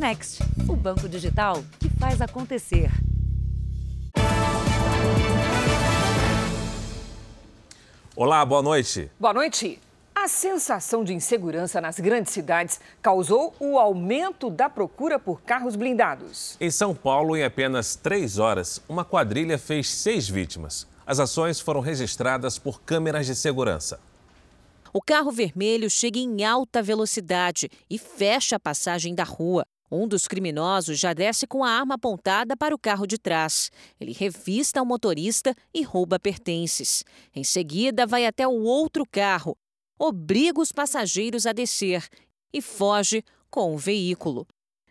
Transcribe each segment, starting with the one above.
Next, o banco digital que faz acontecer. Olá, boa noite. Boa noite. A sensação de insegurança nas grandes cidades causou o aumento da procura por carros blindados. Em São Paulo, em apenas três horas, uma quadrilha fez seis vítimas. As ações foram registradas por câmeras de segurança. O carro vermelho chega em alta velocidade e fecha a passagem da rua. Um dos criminosos já desce com a arma apontada para o carro de trás. Ele revista o motorista e rouba pertences. Em seguida, vai até o outro carro, obriga os passageiros a descer e foge com o veículo.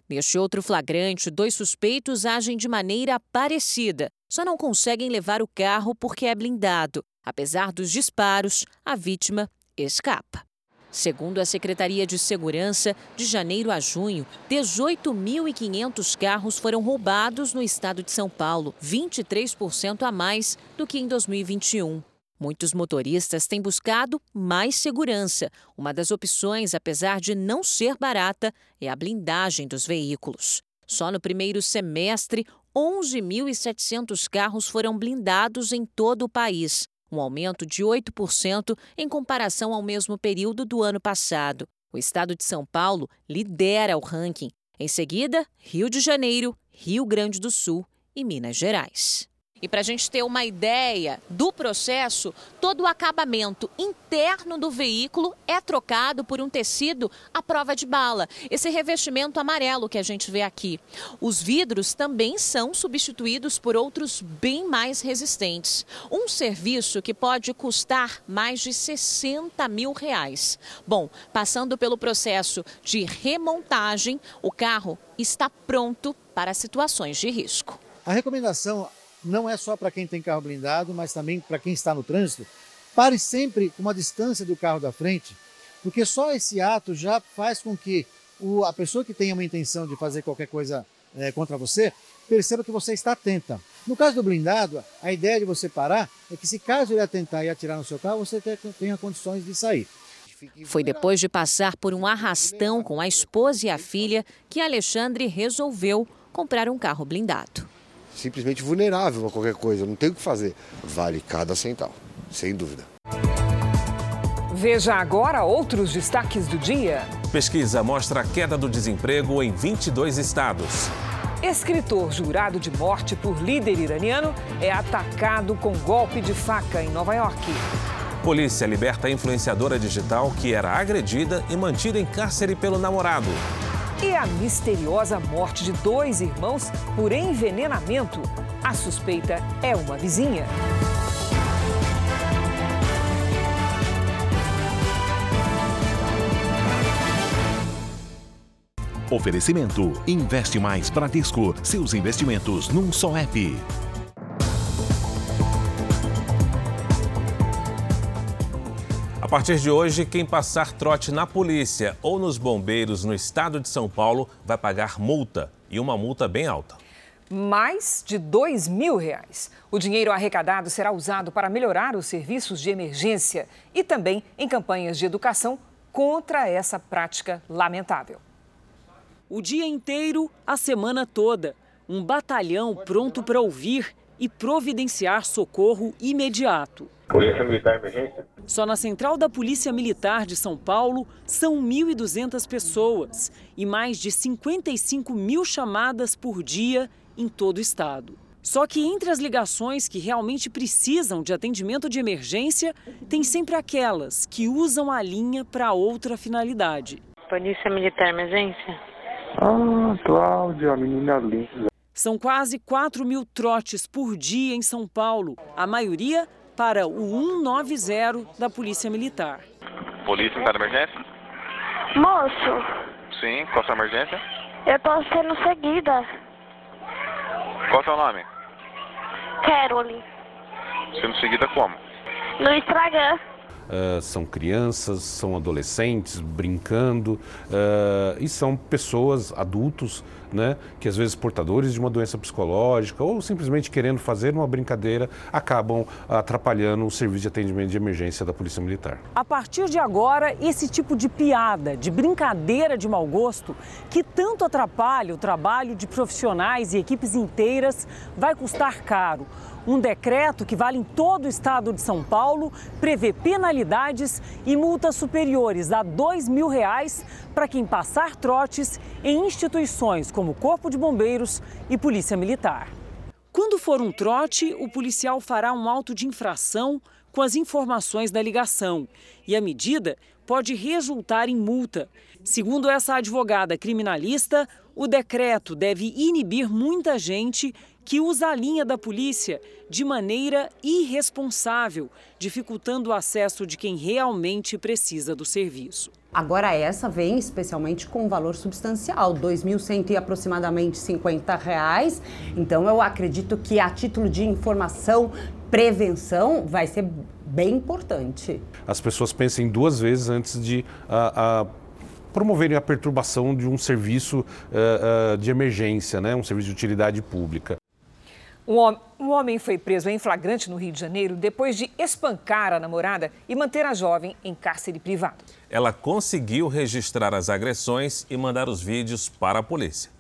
Neste outro flagrante, dois suspeitos agem de maneira parecida, só não conseguem levar o carro porque é blindado. Apesar dos disparos, a vítima escapa. Segundo a Secretaria de Segurança, de janeiro a junho, 18.500 carros foram roubados no estado de São Paulo, 23% a mais do que em 2021. Muitos motoristas têm buscado mais segurança. Uma das opções, apesar de não ser barata, é a blindagem dos veículos. Só no primeiro semestre, 11.700 carros foram blindados em todo o país um aumento de 8% em comparação ao mesmo período do ano passado. O estado de São Paulo lidera o ranking. Em seguida, Rio de Janeiro, Rio Grande do Sul e Minas Gerais. E para a gente ter uma ideia do processo, todo o acabamento interno do veículo é trocado por um tecido à prova de bala. Esse revestimento amarelo que a gente vê aqui. Os vidros também são substituídos por outros bem mais resistentes. Um serviço que pode custar mais de 60 mil reais. Bom, passando pelo processo de remontagem, o carro está pronto para situações de risco. A recomendação não é só para quem tem carro blindado, mas também para quem está no trânsito. Pare sempre com uma distância do carro da frente, porque só esse ato já faz com que o, a pessoa que tenha uma intenção de fazer qualquer coisa é, contra você perceba que você está atenta. No caso do blindado, a ideia de você parar é que, se caso ele atentar e atirar no seu carro, você tenha condições de sair. Foi depois de passar por um arrastão com a esposa e a filha que Alexandre resolveu comprar um carro blindado simplesmente vulnerável a qualquer coisa, não tem o que fazer. Vale cada centavo, sem dúvida. Veja agora outros destaques do dia. Pesquisa mostra a queda do desemprego em 22 estados. Escritor jurado de morte por líder iraniano é atacado com golpe de faca em Nova York. Polícia liberta a influenciadora digital que era agredida e mantida em cárcere pelo namorado. E a misteriosa morte de dois irmãos por envenenamento. A suspeita é uma vizinha. Oferecimento: Investe Mais Bradesco. Seus investimentos num só app. Partir de hoje, quem passar trote na polícia ou nos bombeiros no estado de São Paulo vai pagar multa e uma multa bem alta. Mais de dois mil reais. O dinheiro arrecadado será usado para melhorar os serviços de emergência e também em campanhas de educação contra essa prática lamentável. O dia inteiro, a semana toda. Um batalhão pronto para ouvir e providenciar socorro imediato. Polícia Militar Emergência? Só na Central da Polícia Militar de São Paulo são 1.200 pessoas e mais de 55 mil chamadas por dia em todo o estado. Só que entre as ligações que realmente precisam de atendimento de emergência, tem sempre aquelas que usam a linha para outra finalidade. Polícia Militar Emergência? Ah, Cláudia, a menina linda. São quase 4 mil trotes por dia em São Paulo, a maioria para o 190 da Polícia Militar. Polícia Militar de Emergência? Moço. Sim, qual a sua emergência? Eu estou sendo seguida. Qual o seu nome? Carole. Sendo seguida como? No Instagram. uh, são crianças, são adolescentes brincando uh, e são pessoas, adultos, né, que às vezes portadores de uma doença psicológica ou simplesmente querendo fazer uma brincadeira acabam atrapalhando o serviço de atendimento de emergência da Polícia Militar. A partir de agora, esse tipo de piada, de brincadeira de mau gosto, que tanto atrapalha o trabalho de profissionais e equipes inteiras, vai custar caro. Um decreto que vale em todo o estado de São Paulo prevê penalidades e multas superiores a dois mil reais para quem passar trotes em instituições como Corpo de Bombeiros e Polícia Militar. Quando for um trote, o policial fará um auto de infração com as informações da ligação e a medida pode resultar em multa. Segundo essa advogada criminalista, o decreto deve inibir muita gente que usa a linha da polícia de maneira irresponsável, dificultando o acesso de quem realmente precisa do serviço. Agora essa vem especialmente com um valor substancial, R$ 2.100 e aproximadamente 50 reais. Então eu acredito que a título de informação, prevenção vai ser bem importante. As pessoas pensem duas vezes antes de uh, uh, promoverem a perturbação de um serviço uh, de emergência, né? um serviço de utilidade pública. Um homem foi preso em flagrante no Rio de Janeiro depois de espancar a namorada e manter a jovem em cárcere privado. Ela conseguiu registrar as agressões e mandar os vídeos para a polícia.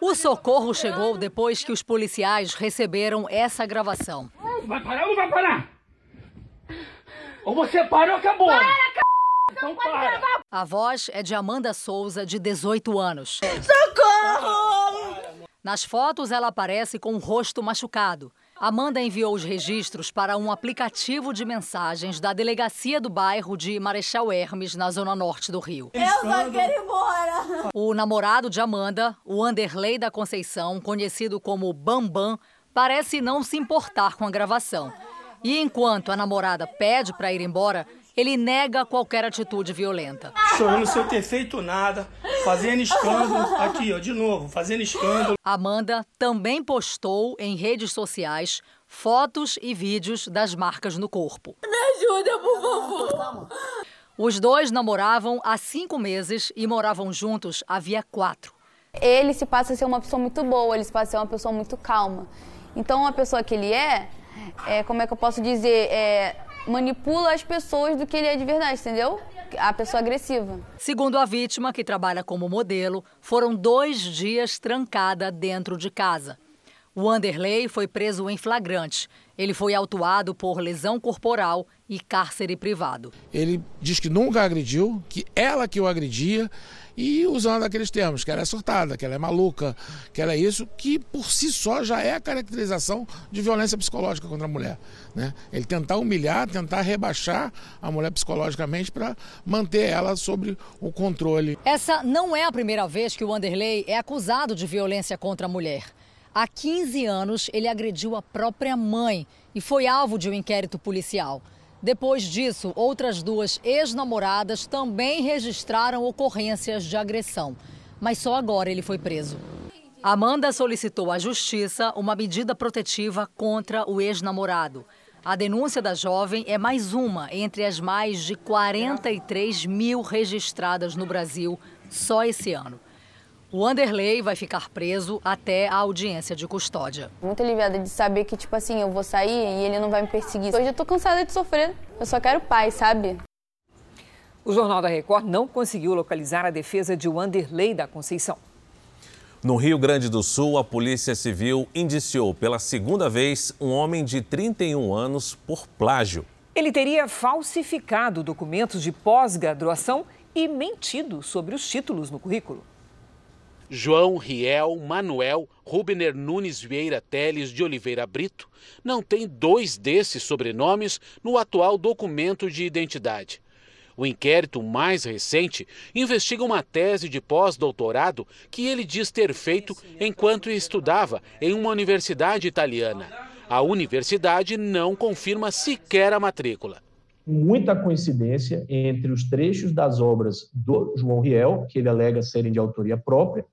O socorro chegou depois que os policiais receberam essa gravação. Vai parar ou não vai parar? Ou você para ou acabou? Para, c... então para. A voz é de Amanda Souza, de 18 anos. Socorro! Nas fotos, ela aparece com o rosto machucado. Amanda enviou os registros para um aplicativo de mensagens da delegacia do bairro de Marechal Hermes, na zona norte do Rio. Eu só quero ir embora. O namorado de Amanda, o Anderley da Conceição, conhecido como Bambam, parece não se importar com a gravação. E enquanto a namorada pede para ir embora, ele nega qualquer atitude violenta. Chorando sem eu ter feito nada, fazendo escândalo. Aqui, ó, de novo, fazendo escândalo. Amanda também postou em redes sociais fotos e vídeos das marcas no corpo. Me ajuda, por favor. Os dois namoravam há cinco meses e moravam juntos havia quatro. Ele se passa a ser uma pessoa muito boa, ele se passa a ser uma pessoa muito calma. Então, a pessoa que ele é, é como é que eu posso dizer, é, manipula as pessoas do que ele é de verdade, entendeu? A pessoa agressiva. Segundo a vítima, que trabalha como modelo, foram dois dias trancada dentro de casa. O Anderley foi preso em flagrante. Ele foi autuado por lesão corporal e cárcere privado. Ele diz que nunca agrediu, que ela que o agredia e usando aqueles termos, que ela é surtada, que ela é maluca, que ela é isso, que por si só já é a caracterização de violência psicológica contra a mulher. Né? Ele tentar humilhar, tentar rebaixar a mulher psicologicamente para manter ela sobre o controle. Essa não é a primeira vez que o Wanderlei é acusado de violência contra a mulher. Há 15 anos, ele agrediu a própria mãe e foi alvo de um inquérito policial. Depois disso, outras duas ex-namoradas também registraram ocorrências de agressão, mas só agora ele foi preso. Amanda solicitou à justiça uma medida protetiva contra o ex-namorado. A denúncia da jovem é mais uma entre as mais de 43 mil registradas no Brasil só esse ano. O Anderley vai ficar preso até a audiência de custódia. Muito aliviada de saber que, tipo assim, eu vou sair e ele não vai me perseguir. Hoje eu tô cansada de sofrer. Eu só quero paz, sabe? O Jornal da Record não conseguiu localizar a defesa de Wanderlei da Conceição. No Rio Grande do Sul, a Polícia Civil indiciou pela segunda vez um homem de 31 anos por plágio. Ele teria falsificado documentos de pós-graduação e mentido sobre os títulos no currículo. João Riel Manuel Rubner Nunes Vieira Teles de Oliveira Brito não tem dois desses sobrenomes no atual documento de identidade. O inquérito mais recente investiga uma tese de pós-doutorado que ele diz ter feito enquanto estudava em uma universidade italiana. A universidade não confirma sequer a matrícula muita coincidência entre os trechos das obras do João Riel, que ele alega serem de autoria própria,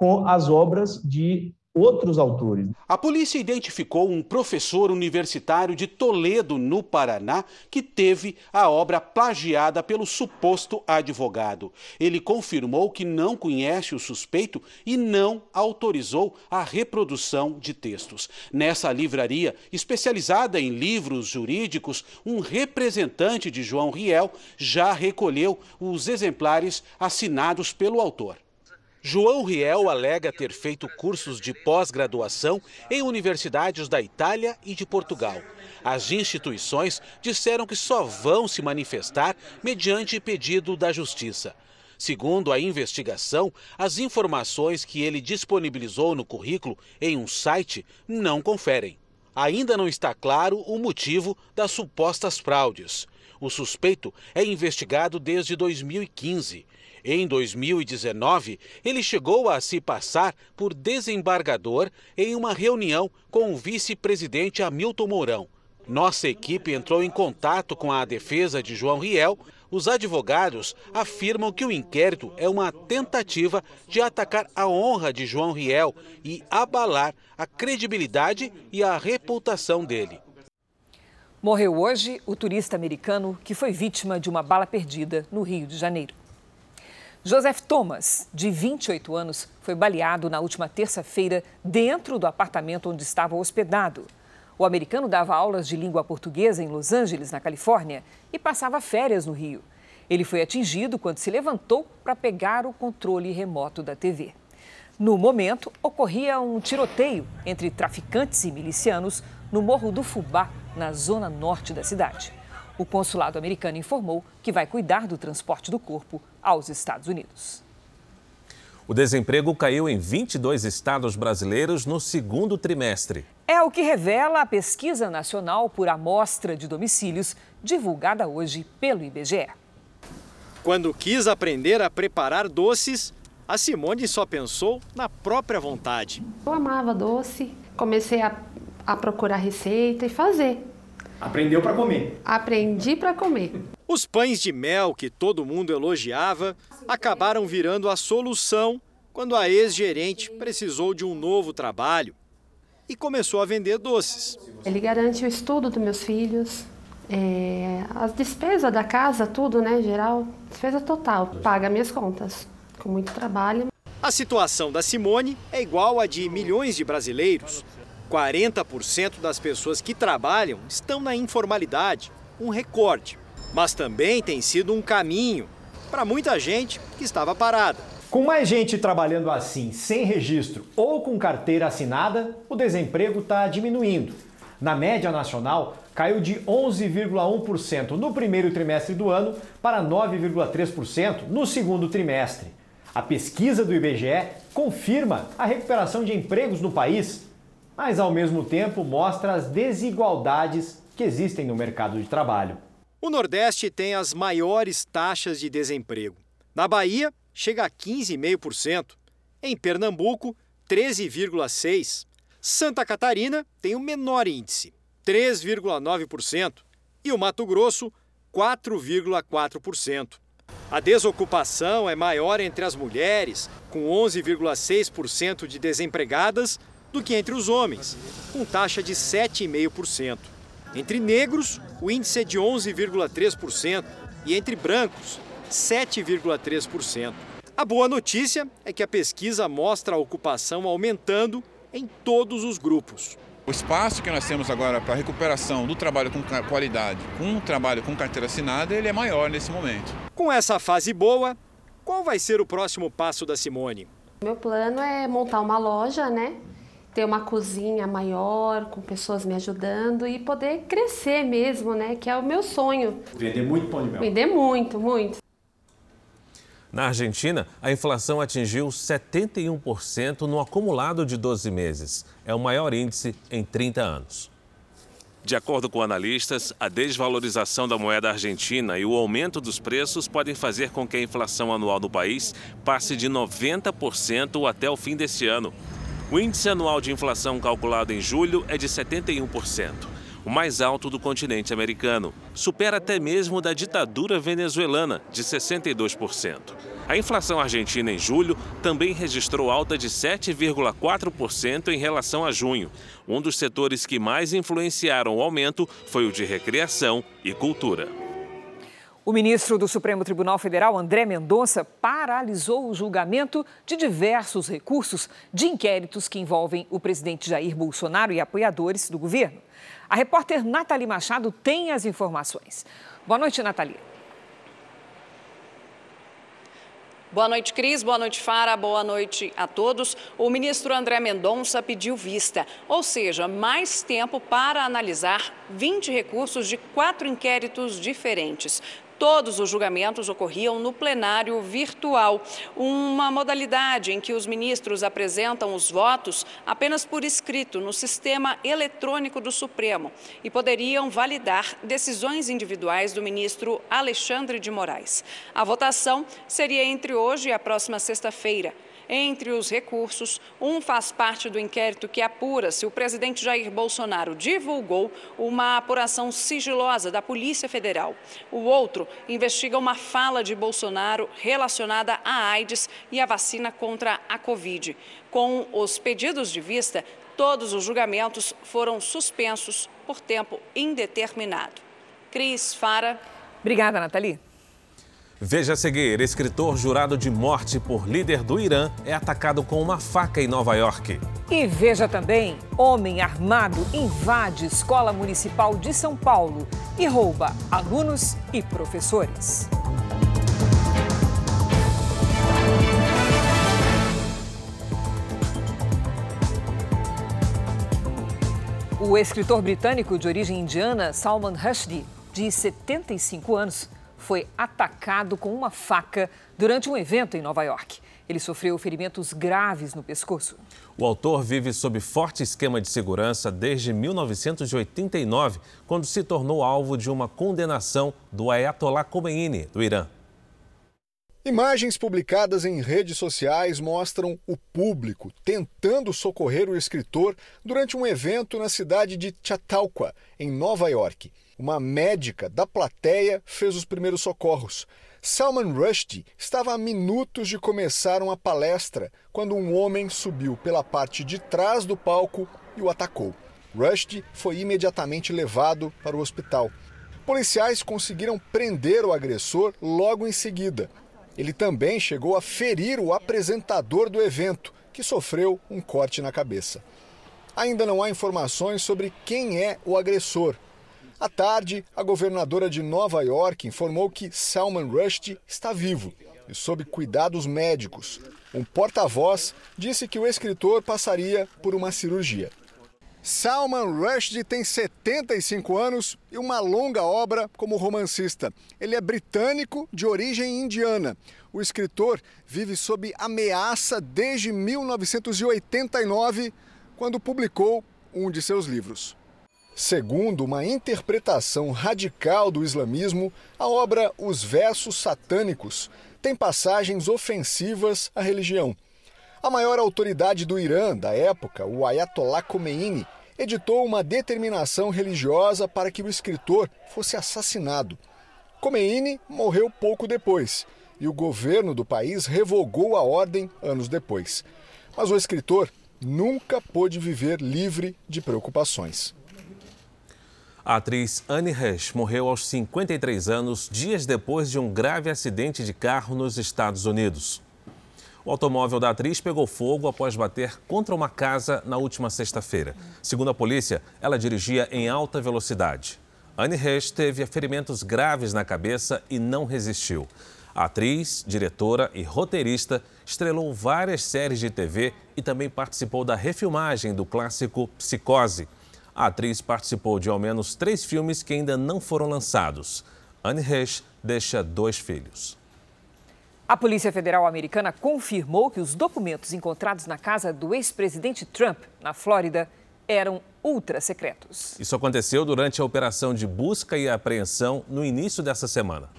com as obras de outros autores. A polícia identificou um professor universitário de Toledo, no Paraná, que teve a obra plagiada pelo suposto advogado. Ele confirmou que não conhece o suspeito e não autorizou a reprodução de textos. Nessa livraria, especializada em livros jurídicos, um representante de João Riel já recolheu os exemplares assinados pelo autor. João Riel alega ter feito cursos de pós-graduação em universidades da Itália e de Portugal. As instituições disseram que só vão se manifestar mediante pedido da Justiça. Segundo a investigação, as informações que ele disponibilizou no currículo em um site não conferem. Ainda não está claro o motivo das supostas fraudes. O suspeito é investigado desde 2015. Em 2019, ele chegou a se passar por desembargador em uma reunião com o vice-presidente Hamilton Mourão. Nossa equipe entrou em contato com a defesa de João Riel. Os advogados afirmam que o inquérito é uma tentativa de atacar a honra de João Riel e abalar a credibilidade e a reputação dele. Morreu hoje o turista americano que foi vítima de uma bala perdida no Rio de Janeiro. Joseph Thomas, de 28 anos, foi baleado na última terça-feira dentro do apartamento onde estava hospedado. O americano dava aulas de língua portuguesa em Los Angeles, na Califórnia, e passava férias no Rio. Ele foi atingido quando se levantou para pegar o controle remoto da TV. No momento, ocorria um tiroteio entre traficantes e milicianos no Morro do Fubá, na zona norte da cidade. O consulado americano informou que vai cuidar do transporte do corpo aos Estados Unidos. O desemprego caiu em 22 estados brasileiros no segundo trimestre. É o que revela a Pesquisa Nacional por Amostra de Domicílios, divulgada hoje pelo IBGE. Quando quis aprender a preparar doces, a Simone só pensou na própria vontade. Eu amava doce, comecei a, a procurar receita e fazer. Aprendeu para comer. Aprendi para comer. Os pães de mel que todo mundo elogiava acabaram virando a solução quando a ex-gerente precisou de um novo trabalho e começou a vender doces. Ele garante o estudo dos meus filhos, é, as despesas da casa, tudo, né, geral, despesa total. Paga minhas contas, com muito trabalho. A situação da Simone é igual à de milhões de brasileiros. 40% das pessoas que trabalham estão na informalidade, um recorde. Mas também tem sido um caminho para muita gente que estava parada. Com mais gente trabalhando assim, sem registro ou com carteira assinada, o desemprego está diminuindo. Na média nacional, caiu de 11,1% no primeiro trimestre do ano para 9,3% no segundo trimestre. A pesquisa do IBGE confirma a recuperação de empregos no país mas ao mesmo tempo mostra as desigualdades que existem no mercado de trabalho. O Nordeste tem as maiores taxas de desemprego. Na Bahia, chega a 15,5%. Em Pernambuco, 13,6%. Santa Catarina tem o menor índice, 3,9%. E o Mato Grosso, 4,4%. A desocupação é maior entre as mulheres, com 11,6% de desempregadas do que entre os homens, com taxa de 7,5%. Entre negros, o índice é de 11,3% e entre brancos, 7,3%. A boa notícia é que a pesquisa mostra a ocupação aumentando em todos os grupos. O espaço que nós temos agora para recuperação do trabalho com qualidade, com o trabalho com carteira assinada, ele é maior nesse momento. Com essa fase boa, qual vai ser o próximo passo da Simone? Meu plano é montar uma loja, né? Ter uma cozinha maior, com pessoas me ajudando e poder crescer mesmo, né? Que é o meu sonho. Vender muito pão de mel. Vender muito, muito. Na Argentina, a inflação atingiu 71% no acumulado de 12 meses. É o maior índice em 30 anos. De acordo com analistas, a desvalorização da moeda argentina e o aumento dos preços podem fazer com que a inflação anual do país passe de 90% até o fim deste ano. O índice anual de inflação calculado em julho é de 71%. o mais alto do continente americano. Supera até mesmo da ditadura venezuelana, de 62%. A inflação argentina em julho também registrou alta de 7,4% em relação a junho. Um dos setores que mais influenciaram o aumento foi o de recreação e cultura. O ministro do Supremo Tribunal Federal, André Mendonça, paralisou o julgamento de diversos recursos de inquéritos que envolvem o presidente Jair Bolsonaro e apoiadores do governo. A repórter Nathalie Machado tem as informações. Boa noite, Nathalie. Boa noite, Cris. Boa noite, Fara. Boa noite a todos. O ministro André Mendonça pediu vista, ou seja, mais tempo para analisar 20 recursos de quatro inquéritos diferentes. Todos os julgamentos ocorriam no plenário virtual, uma modalidade em que os ministros apresentam os votos apenas por escrito no sistema eletrônico do Supremo e poderiam validar decisões individuais do ministro Alexandre de Moraes. A votação seria entre hoje e a próxima sexta-feira. Entre os recursos, um faz parte do inquérito que apura se o presidente Jair Bolsonaro divulgou uma apuração sigilosa da Polícia Federal. O outro investiga uma fala de Bolsonaro relacionada à AIDS e à vacina contra a Covid. Com os pedidos de vista, todos os julgamentos foram suspensos por tempo indeterminado. Cris Fara. Obrigada, Nathalie. Veja a seguir: escritor jurado de morte por líder do Irã é atacado com uma faca em Nova York. E veja também: homem armado invade escola municipal de São Paulo e rouba alunos e professores. O escritor britânico de origem indiana Salman Rushdie, de 75 anos, foi atacado com uma faca durante um evento em Nova York. Ele sofreu ferimentos graves no pescoço. O autor vive sob forte esquema de segurança desde 1989, quando se tornou alvo de uma condenação do Ayatollah Khomeini, do Irã. Imagens publicadas em redes sociais mostram o público tentando socorrer o escritor durante um evento na cidade de Chautauqua, em Nova York. Uma médica da plateia fez os primeiros socorros. Salman Rushdie estava a minutos de começar uma palestra quando um homem subiu pela parte de trás do palco e o atacou. Rushdie foi imediatamente levado para o hospital. Policiais conseguiram prender o agressor logo em seguida. Ele também chegou a ferir o apresentador do evento, que sofreu um corte na cabeça. Ainda não há informações sobre quem é o agressor. À tarde, a governadora de Nova York informou que Salman Rushdie está vivo e sob cuidados médicos. Um porta-voz disse que o escritor passaria por uma cirurgia. Salman Rushdie tem 75 anos e uma longa obra como romancista. Ele é britânico de origem indiana. O escritor vive sob ameaça desde 1989, quando publicou um de seus livros. Segundo uma interpretação radical do islamismo, a obra Os Versos Satânicos tem passagens ofensivas à religião. A maior autoridade do Irã da época, o Ayatollah Khomeini, editou uma determinação religiosa para que o escritor fosse assassinado. Khomeini morreu pouco depois e o governo do país revogou a ordem anos depois. Mas o escritor nunca pôde viver livre de preocupações. A atriz Anne Hesh morreu aos 53 anos, dias depois de um grave acidente de carro nos Estados Unidos. O automóvel da atriz pegou fogo após bater contra uma casa na última sexta-feira. Segundo a polícia, ela dirigia em alta velocidade. Anne Hesh teve ferimentos graves na cabeça e não resistiu. A atriz, diretora e roteirista estrelou várias séries de TV e também participou da refilmagem do clássico Psicose. A atriz participou de ao menos três filmes que ainda não foram lançados. Anne Hesh deixa dois filhos. A Polícia Federal Americana confirmou que os documentos encontrados na casa do ex-presidente Trump, na Flórida, eram ultra secretos. Isso aconteceu durante a operação de busca e apreensão no início dessa semana.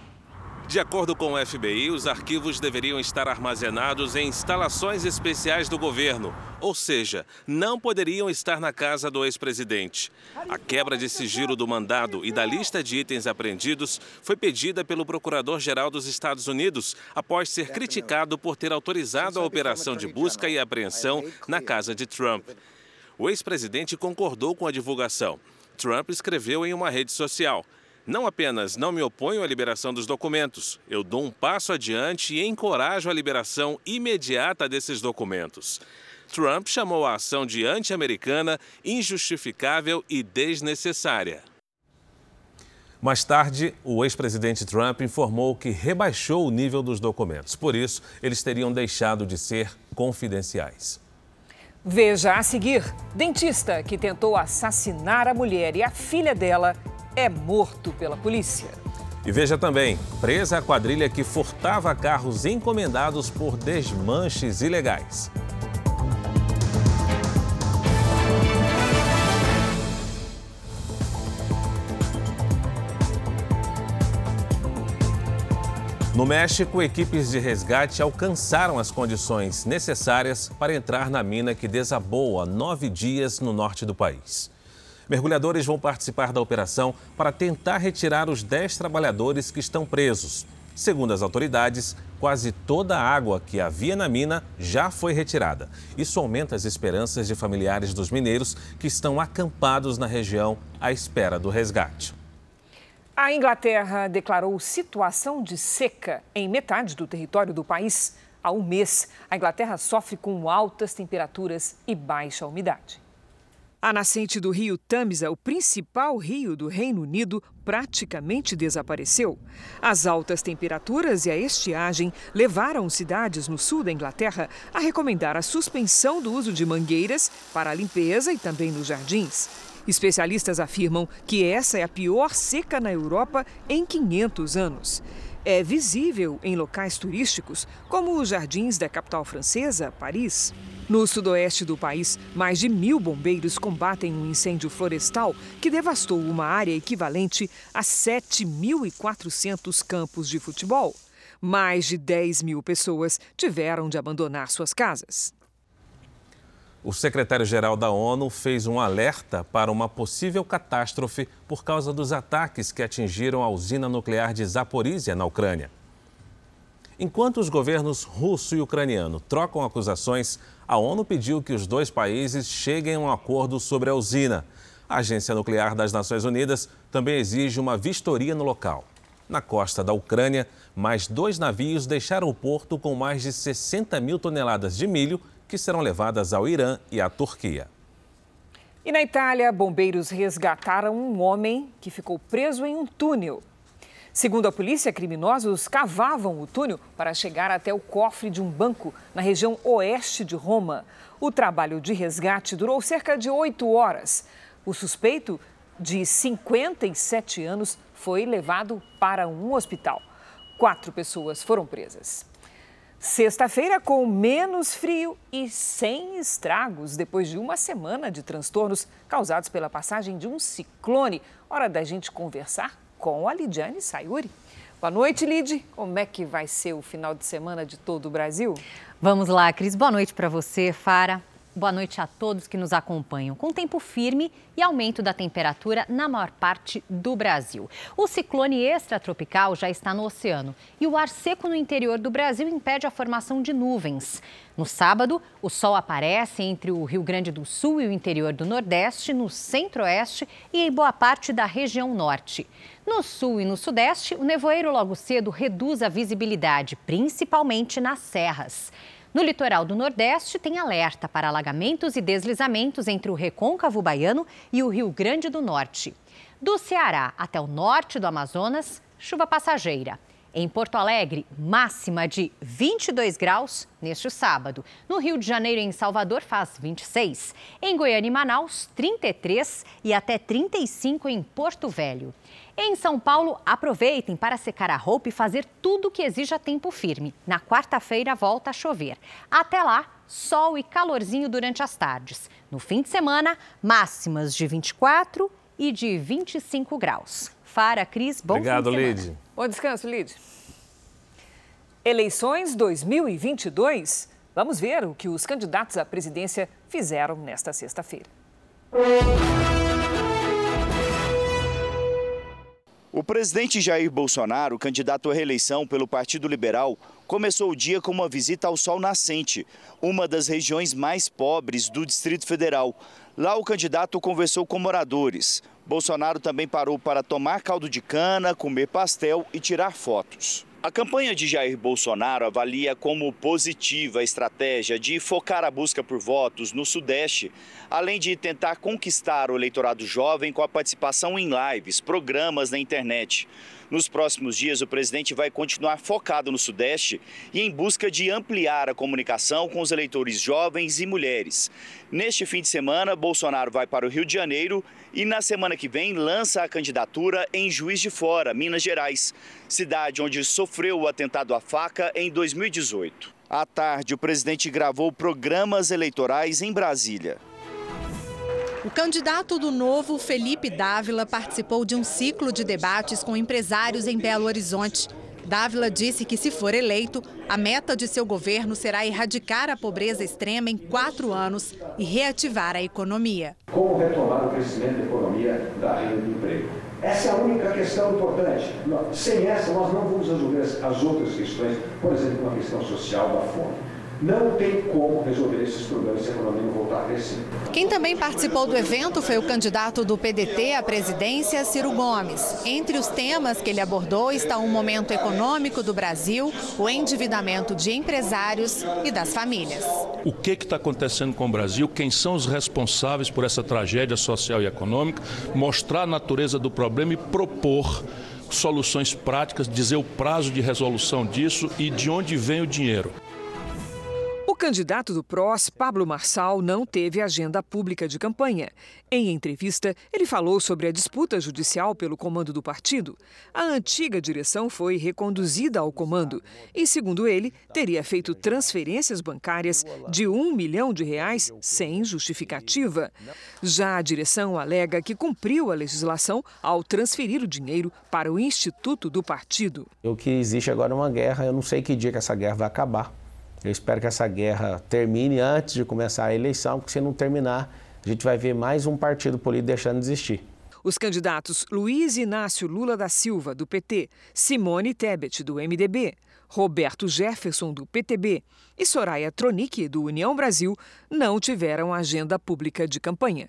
De acordo com o FBI, os arquivos deveriam estar armazenados em instalações especiais do governo, ou seja, não poderiam estar na casa do ex-presidente. A quebra de sigilo do mandado e da lista de itens apreendidos foi pedida pelo Procurador-Geral dos Estados Unidos após ser criticado por ter autorizado a operação de busca e apreensão na casa de Trump. O ex-presidente concordou com a divulgação. Trump escreveu em uma rede social: Não apenas não me oponho à liberação dos documentos, eu dou um passo adiante e encorajo a liberação imediata desses documentos. Trump chamou a ação de anti-americana, injustificável e desnecessária. Mais tarde, o ex-presidente Trump informou que rebaixou o nível dos documentos. Por isso, eles teriam deixado de ser confidenciais. Veja a seguir: dentista que tentou assassinar a mulher e a filha dela é morto pela polícia. E veja também: presa a quadrilha que furtava carros encomendados por desmanches ilegais. No México, equipes de resgate alcançaram as condições necessárias para entrar na mina que desabou há nove dias no norte do país. Mergulhadores vão participar da operação para tentar retirar os dez trabalhadores que estão presos. Segundo as autoridades, quase toda a água que havia na mina já foi retirada. Isso aumenta as esperanças de familiares dos mineiros que estão acampados na região à espera do resgate. A Inglaterra declarou situação de seca em metade do território do país. Há um mês, a Inglaterra sofre com altas temperaturas e baixa umidade. A nascente do rio Tamisa, o principal rio do Reino Unido, praticamente desapareceu. As altas temperaturas e a estiagem levaram cidades no sul da Inglaterra a recomendar a suspensão do uso de mangueiras para a limpeza e também nos jardins. Especialistas afirmam que essa é a pior seca na Europa em 500 anos. É visível em locais turísticos, como os jardins da capital francesa, Paris. No sudoeste do país, mais de mil bombeiros combatem um incêndio florestal que devastou uma área equivalente a 7.400 campos de futebol. Mais de 10 mil pessoas tiveram de abandonar suas casas. O secretário-geral da ONU fez um alerta para uma possível catástrofe por causa dos ataques que atingiram a usina nuclear de Zaporizhia, na Ucrânia. Enquanto os governos russo e ucraniano trocam acusações, a ONU pediu que os dois países cheguem a um acordo sobre a usina. A Agência Nuclear das Nações Unidas também exige uma vistoria no local. Na costa da Ucrânia, mais dois navios deixaram o porto com mais de 60 mil toneladas de milho que serão levadas ao Irã e à Turquia. E na Itália, bombeiros resgataram um homem que ficou preso em um túnel. Segundo a polícia, criminosos cavavam o túnel para chegar até o cofre de um banco na região oeste de Roma. O trabalho de resgate durou cerca de oito horas. O suspeito, de 57 anos, foi levado para um hospital. Quatro pessoas foram presas. Sexta-feira com menos frio e sem estragos depois de uma semana de transtornos causados pela passagem de um ciclone. Hora da gente conversar com a Lidiane Sayuri. Boa noite, Lid. Como é que vai ser o final de semana de todo o Brasil? Vamos lá, Cris. Boa noite para você, Fara. Boa noite a todos que nos acompanham. Com tempo firme e aumento da temperatura na maior parte do Brasil. O ciclone extratropical já está no oceano e o ar seco no interior do Brasil impede a formação de nuvens. No sábado, o sol aparece entre o Rio Grande do Sul e o interior do Nordeste, no centro-oeste e em boa parte da região norte. No sul e no sudeste, o nevoeiro logo cedo reduz a visibilidade, principalmente nas serras. No litoral do Nordeste, tem alerta para alagamentos e deslizamentos entre o Recôncavo Baiano e o Rio Grande do Norte. Do Ceará até o norte do Amazonas, chuva passageira. Em Porto Alegre, máxima de 22 graus neste sábado. No Rio de Janeiro e em Salvador faz 26. Em Goiânia e Manaus, 33 e até 35 em Porto Velho. Em São Paulo, aproveitem para secar a roupa e fazer tudo o que exija tempo firme. Na quarta-feira volta a chover. Até lá, sol e calorzinho durante as tardes. No fim de semana, máximas de 24 e de 25 graus. Fara, Cris, bom Obrigado, fim de Lid. Bom descanso, Lid. Eleições 2022. Vamos ver o que os candidatos à presidência fizeram nesta sexta-feira. O presidente Jair Bolsonaro, candidato à reeleição pelo Partido Liberal, começou o dia com uma visita ao Sol Nascente, uma das regiões mais pobres do Distrito Federal. Lá o candidato conversou com moradores. Bolsonaro também parou para tomar caldo de cana, comer pastel e tirar fotos. A campanha de Jair Bolsonaro avalia como positiva a estratégia de focar a busca por votos no Sudeste, além de tentar conquistar o eleitorado jovem com a participação em lives, programas na internet. Nos próximos dias, o presidente vai continuar focado no Sudeste e em busca de ampliar a comunicação com os eleitores jovens e mulheres. Neste fim de semana, Bolsonaro vai para o Rio de Janeiro e na semana que vem lança a candidatura em Juiz de Fora, Minas Gerais, cidade onde sofreu o atentado à faca em 2018. À tarde, o presidente gravou programas eleitorais em Brasília. O candidato do Novo, Felipe Dávila, participou de um ciclo de debates com empresários em Belo Horizonte. Dávila disse que, se for eleito, a meta de seu governo será erradicar a pobreza extrema em quatro anos e reativar a economia. Como retomar o crescimento da economia da renda do emprego? Essa é a única questão importante. Sem essa, nós não vamos resolver as outras questões, por exemplo, a questão social da fome. Não tem como resolver esses problemas se a economia não voltar a crescer. Quem também participou do evento foi o candidato do PDT à presidência, Ciro Gomes. Entre os temas que ele abordou está o momento econômico do Brasil, o endividamento de empresários e das famílias. O que está acontecendo com o Brasil? Quem são os responsáveis por essa tragédia social e econômica? Mostrar a natureza do problema e propor soluções práticas, dizer o prazo de resolução disso e de onde vem o dinheiro. O candidato do PROS, Pablo Marçal, não teve agenda pública de campanha. Em entrevista, ele falou sobre a disputa judicial pelo comando do partido. A antiga direção foi reconduzida ao comando e, segundo ele, teria feito transferências bancárias de um milhão de reais sem justificativa. Já a direção alega que cumpriu a legislação ao transferir o dinheiro para o Instituto do Partido. O que existe agora é uma guerra, eu não sei que dia que essa guerra vai acabar. Eu espero que essa guerra termine antes de começar a eleição, porque se não terminar, a gente vai ver mais um partido político deixando de existir. Os candidatos Luiz Inácio Lula da Silva, do PT, Simone Tebet, do MDB, Roberto Jefferson, do PTB e Soraya Tronic, do União Brasil, não tiveram agenda pública de campanha.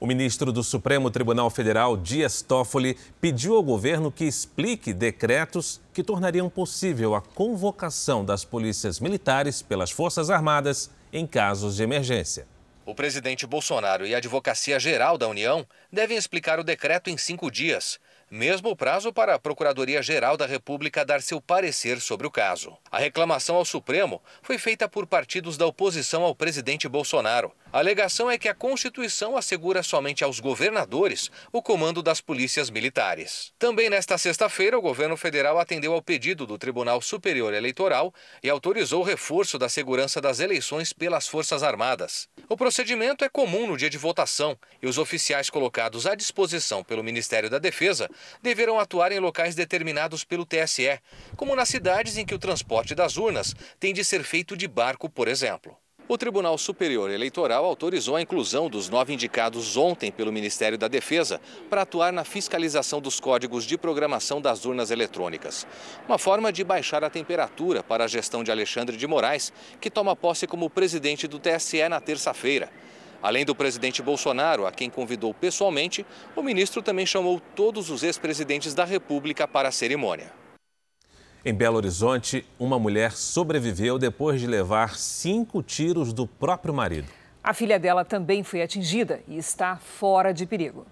O ministro do Supremo Tribunal Federal, Dias Toffoli, pediu ao governo que explique decretos que tornariam possível a convocação das polícias militares pelas Forças Armadas em casos de emergência. O presidente Bolsonaro e a Advocacia Geral da União devem explicar o decreto em cinco dias mesmo prazo para a Procuradoria-Geral da República dar seu parecer sobre o caso. A reclamação ao Supremo foi feita por partidos da oposição ao presidente Bolsonaro. A alegação é que a Constituição assegura somente aos governadores o comando das polícias militares. Também nesta sexta-feira, o governo federal atendeu ao pedido do Tribunal Superior Eleitoral e autorizou o reforço da segurança das eleições pelas Forças Armadas. O procedimento é comum no dia de votação e os oficiais colocados à disposição pelo Ministério da Defesa deverão atuar em locais determinados pelo TSE, como nas cidades em que o transporte das urnas tem de ser feito de barco, por exemplo. O Tribunal Superior Eleitoral autorizou a inclusão dos nove indicados ontem pelo Ministério da Defesa para atuar na fiscalização dos códigos de programação das urnas eletrônicas. Uma forma de baixar a temperatura para a gestão de Alexandre de Moraes, que toma posse como presidente do TSE na terça-feira. Além do presidente Bolsonaro, a quem convidou pessoalmente, o ministro também chamou todos os ex-presidentes da República para a cerimônia. Em Belo Horizonte, uma mulher sobreviveu depois de levar cinco tiros do próprio marido. A filha dela também foi atingida e está fora de perigo.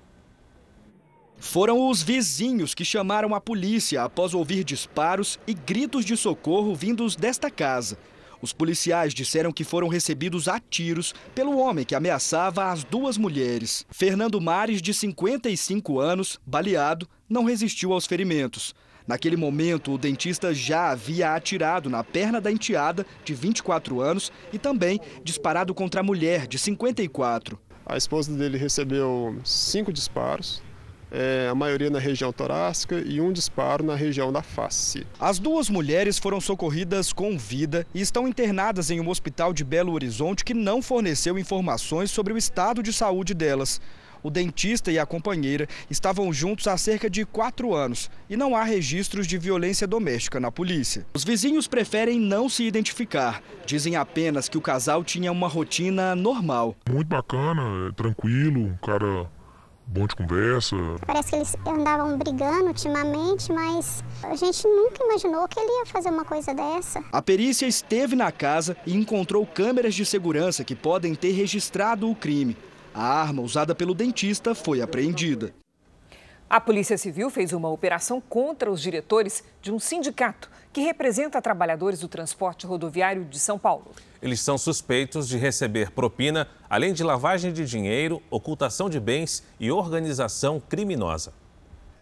Foram os vizinhos que chamaram a polícia após ouvir disparos e gritos de socorro vindos desta casa. Os policiais disseram que foram recebidos a tiros pelo homem que ameaçava as duas mulheres. Fernando Mares, de 55 anos, baleado, não resistiu aos ferimentos. Naquele momento, o dentista já havia atirado na perna da enteada, de 24 anos, e também disparado contra a mulher, de 54. A esposa dele recebeu cinco disparos, é, a maioria na região torácica e um disparo na região da face. As duas mulheres foram socorridas com vida e estão internadas em um hospital de Belo Horizonte que não forneceu informações sobre o estado de saúde delas. O dentista e a companheira estavam juntos há cerca de quatro anos e não há registros de violência doméstica na polícia. Os vizinhos preferem não se identificar. Dizem apenas que o casal tinha uma rotina normal. Muito bacana, é tranquilo, um cara bom de conversa. Parece que eles andavam brigando ultimamente, mas a gente nunca imaginou que ele ia fazer uma coisa dessa. A perícia esteve na casa e encontrou câmeras de segurança que podem ter registrado o crime. A arma usada pelo dentista foi apreendida. A Polícia Civil fez uma operação contra os diretores de um sindicato que representa trabalhadores do transporte rodoviário de São Paulo. Eles são suspeitos de receber propina, além de lavagem de dinheiro, ocultação de bens e organização criminosa.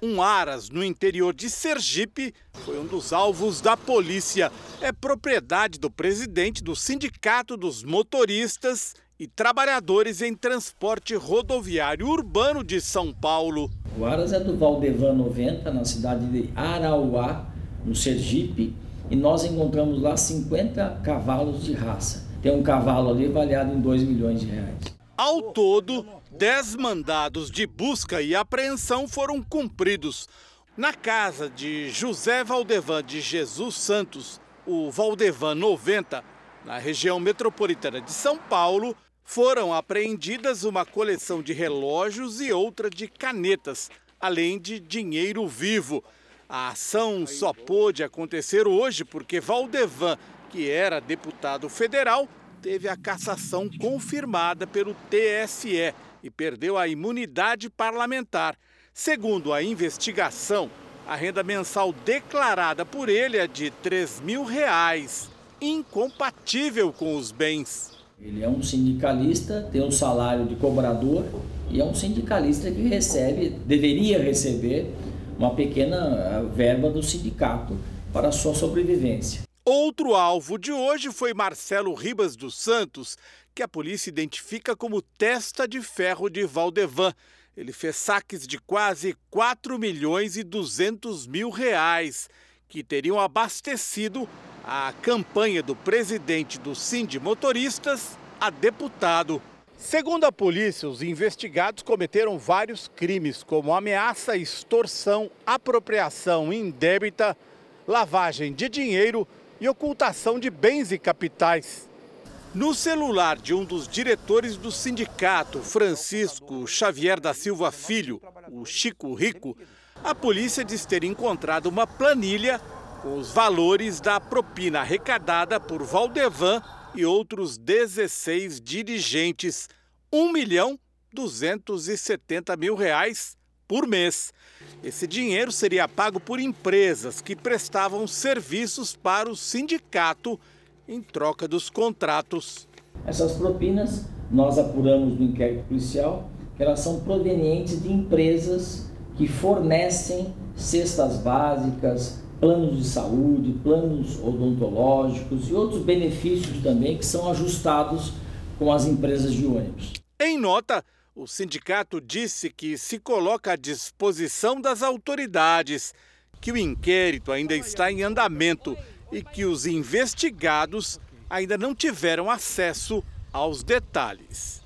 Um Aras, no interior de Sergipe, foi um dos alvos da polícia. É propriedade do presidente do Sindicato dos Motoristas e Trabalhadores em Transporte Rodoviário Urbano de São Paulo. O Aras é do Valdevan 90, na cidade de Arauá, no Sergipe, e nós encontramos lá 50 cavalos de raça. Tem um cavalo ali avaliado em 2 milhões de reais. Ao todo, 10 mandados de busca e apreensão foram cumpridos. Na casa de José Valdevan de Jesus Santos, o Valdevan 90, na região metropolitana de São Paulo, foram apreendidas uma coleção de relógios e outra de canetas, além de dinheiro vivo. A ação só pôde acontecer hoje porque Valdevan, que era deputado federal, teve a cassação confirmada pelo TSE e perdeu a imunidade parlamentar. Segundo a investigação, a renda mensal declarada por ele é de 3 mil reais incompatível com os bens. Ele é um sindicalista, tem um salário de cobrador e é um sindicalista que recebe, deveria receber uma pequena verba do sindicato para a sua sobrevivência. Outro alvo de hoje foi Marcelo Ribas dos Santos, que a polícia identifica como testa de ferro de Valdevan. Ele fez saques de quase 4 milhões e 200 mil reais, que teriam abastecido a campanha do presidente do Sind Motoristas a deputado. Segundo a polícia, os investigados cometeram vários crimes, como ameaça, extorsão, apropriação indébita, lavagem de dinheiro e ocultação de bens e capitais. No celular de um dos diretores do sindicato, Francisco Xavier da Silva Filho, o Chico Rico, a polícia diz ter encontrado uma planilha com os valores da propina arrecadada por Valdevan e outros 16 dirigentes, 1 milhão 270 mil reais por mês. Esse dinheiro seria pago por empresas que prestavam serviços para o sindicato em troca dos contratos. Essas propinas nós apuramos no inquérito policial que elas são provenientes de empresas que fornecem cestas básicas, planos de saúde, planos odontológicos e outros benefícios também que são ajustados com as empresas de ônibus. Em nota, o sindicato disse que se coloca à disposição das autoridades, que o inquérito ainda está em andamento e que os investigados ainda não tiveram acesso aos detalhes.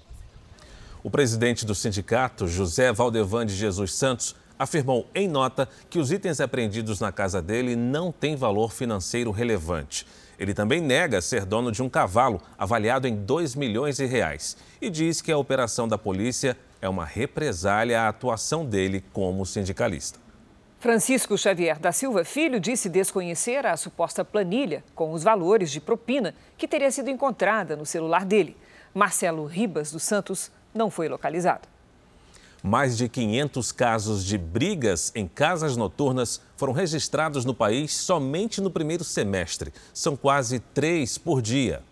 O presidente do sindicato, José Valdevan de Jesus Santos, afirmou em nota que os itens apreendidos na casa dele não têm valor financeiro relevante. Ele também nega ser dono de um cavalo avaliado em 2 milhões de reais e diz que a operação da polícia é uma represália à atuação dele como sindicalista. Francisco Xavier da Silva Filho disse desconhecer a suposta planilha com os valores de propina que teria sido encontrada no celular dele. Marcelo Ribas dos Santos não foi localizado. Mais de 500 casos de brigas em casas noturnas foram registrados no país somente no primeiro semestre. São quase três por dia.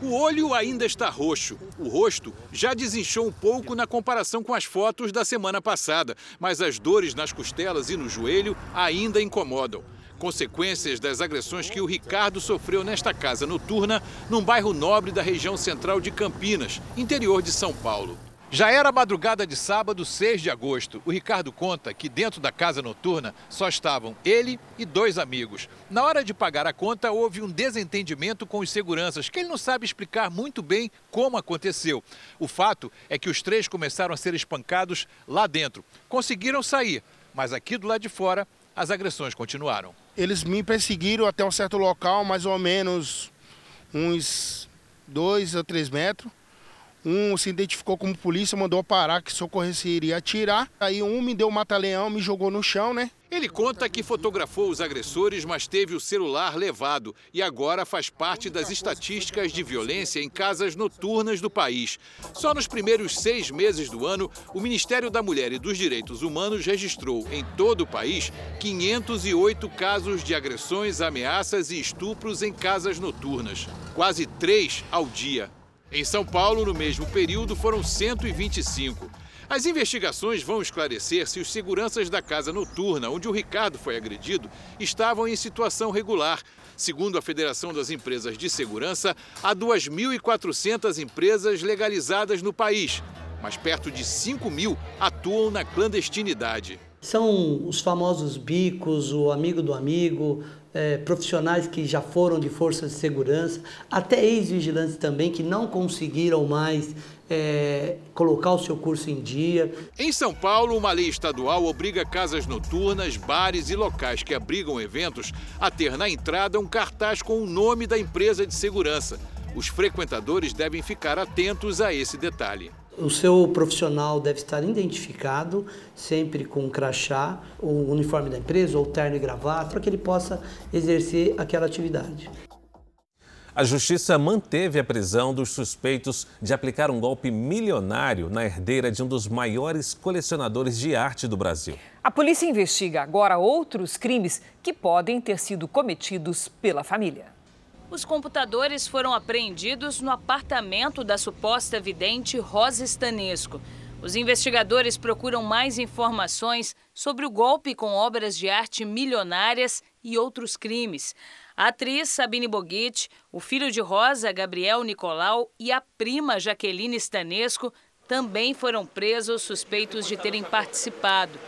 O olho ainda está roxo. O rosto já desinchou um pouco na comparação com as fotos da semana passada, mas as dores nas costelas e no joelho ainda incomodam. Consequências das agressões que o Ricardo sofreu nesta casa noturna, num bairro nobre da região central de Campinas, interior de São Paulo. Já era madrugada de sábado, 6 de agosto. O Ricardo conta que dentro da casa noturna só estavam ele e dois amigos. Na hora de pagar a conta, houve um desentendimento com os seguranças, que ele não sabe explicar muito bem como aconteceu. O fato é que os três começaram a ser espancados lá dentro. Conseguiram sair, mas aqui do lado de fora, as agressões continuaram. Eles me perseguiram até um certo local, mais ou menos uns dois ou três metros. Um se identificou como polícia, mandou parar que socorresse iria atirar. Aí um me deu mata-leão, me jogou no chão, né? Ele conta que fotografou os agressores, mas teve o celular levado e agora faz parte das estatísticas de violência em casas noturnas do país. Só nos primeiros seis meses do ano, o Ministério da Mulher e dos Direitos Humanos registrou em todo o país 508 casos de agressões, ameaças e estupros em casas noturnas, quase três ao dia. Em São Paulo, no mesmo período, foram 125. As investigações vão esclarecer se os seguranças da casa noturna, onde o Ricardo foi agredido, estavam em situação regular. Segundo a Federação das Empresas de Segurança, há 2.400 empresas legalizadas no país, mas perto de 5 mil atuam na clandestinidade. São os famosos bicos, o amigo do amigo, é, profissionais que já foram de forças de segurança, até ex-vigilantes também que não conseguiram mais é, colocar o seu curso em dia. Em São Paulo, uma lei estadual obriga casas noturnas, bares e locais que abrigam eventos a ter na entrada um cartaz com o nome da empresa de segurança. Os frequentadores devem ficar atentos a esse detalhe. O seu profissional deve estar identificado, sempre com um crachá, o uniforme da empresa, ou terno e gravata, para que ele possa exercer aquela atividade. A Justiça manteve a prisão dos suspeitos de aplicar um golpe milionário na herdeira de um dos maiores colecionadores de arte do Brasil. A polícia investiga agora outros crimes que podem ter sido cometidos pela família. Os computadores foram apreendidos no apartamento da suposta vidente Rosa Stanesco. Os investigadores procuram mais informações sobre o golpe com obras de arte milionárias e outros crimes. A atriz Sabine Boguit, o filho de Rosa, Gabriel Nicolau, e a prima Jaqueline Stanesco também foram presos suspeitos de terem participado.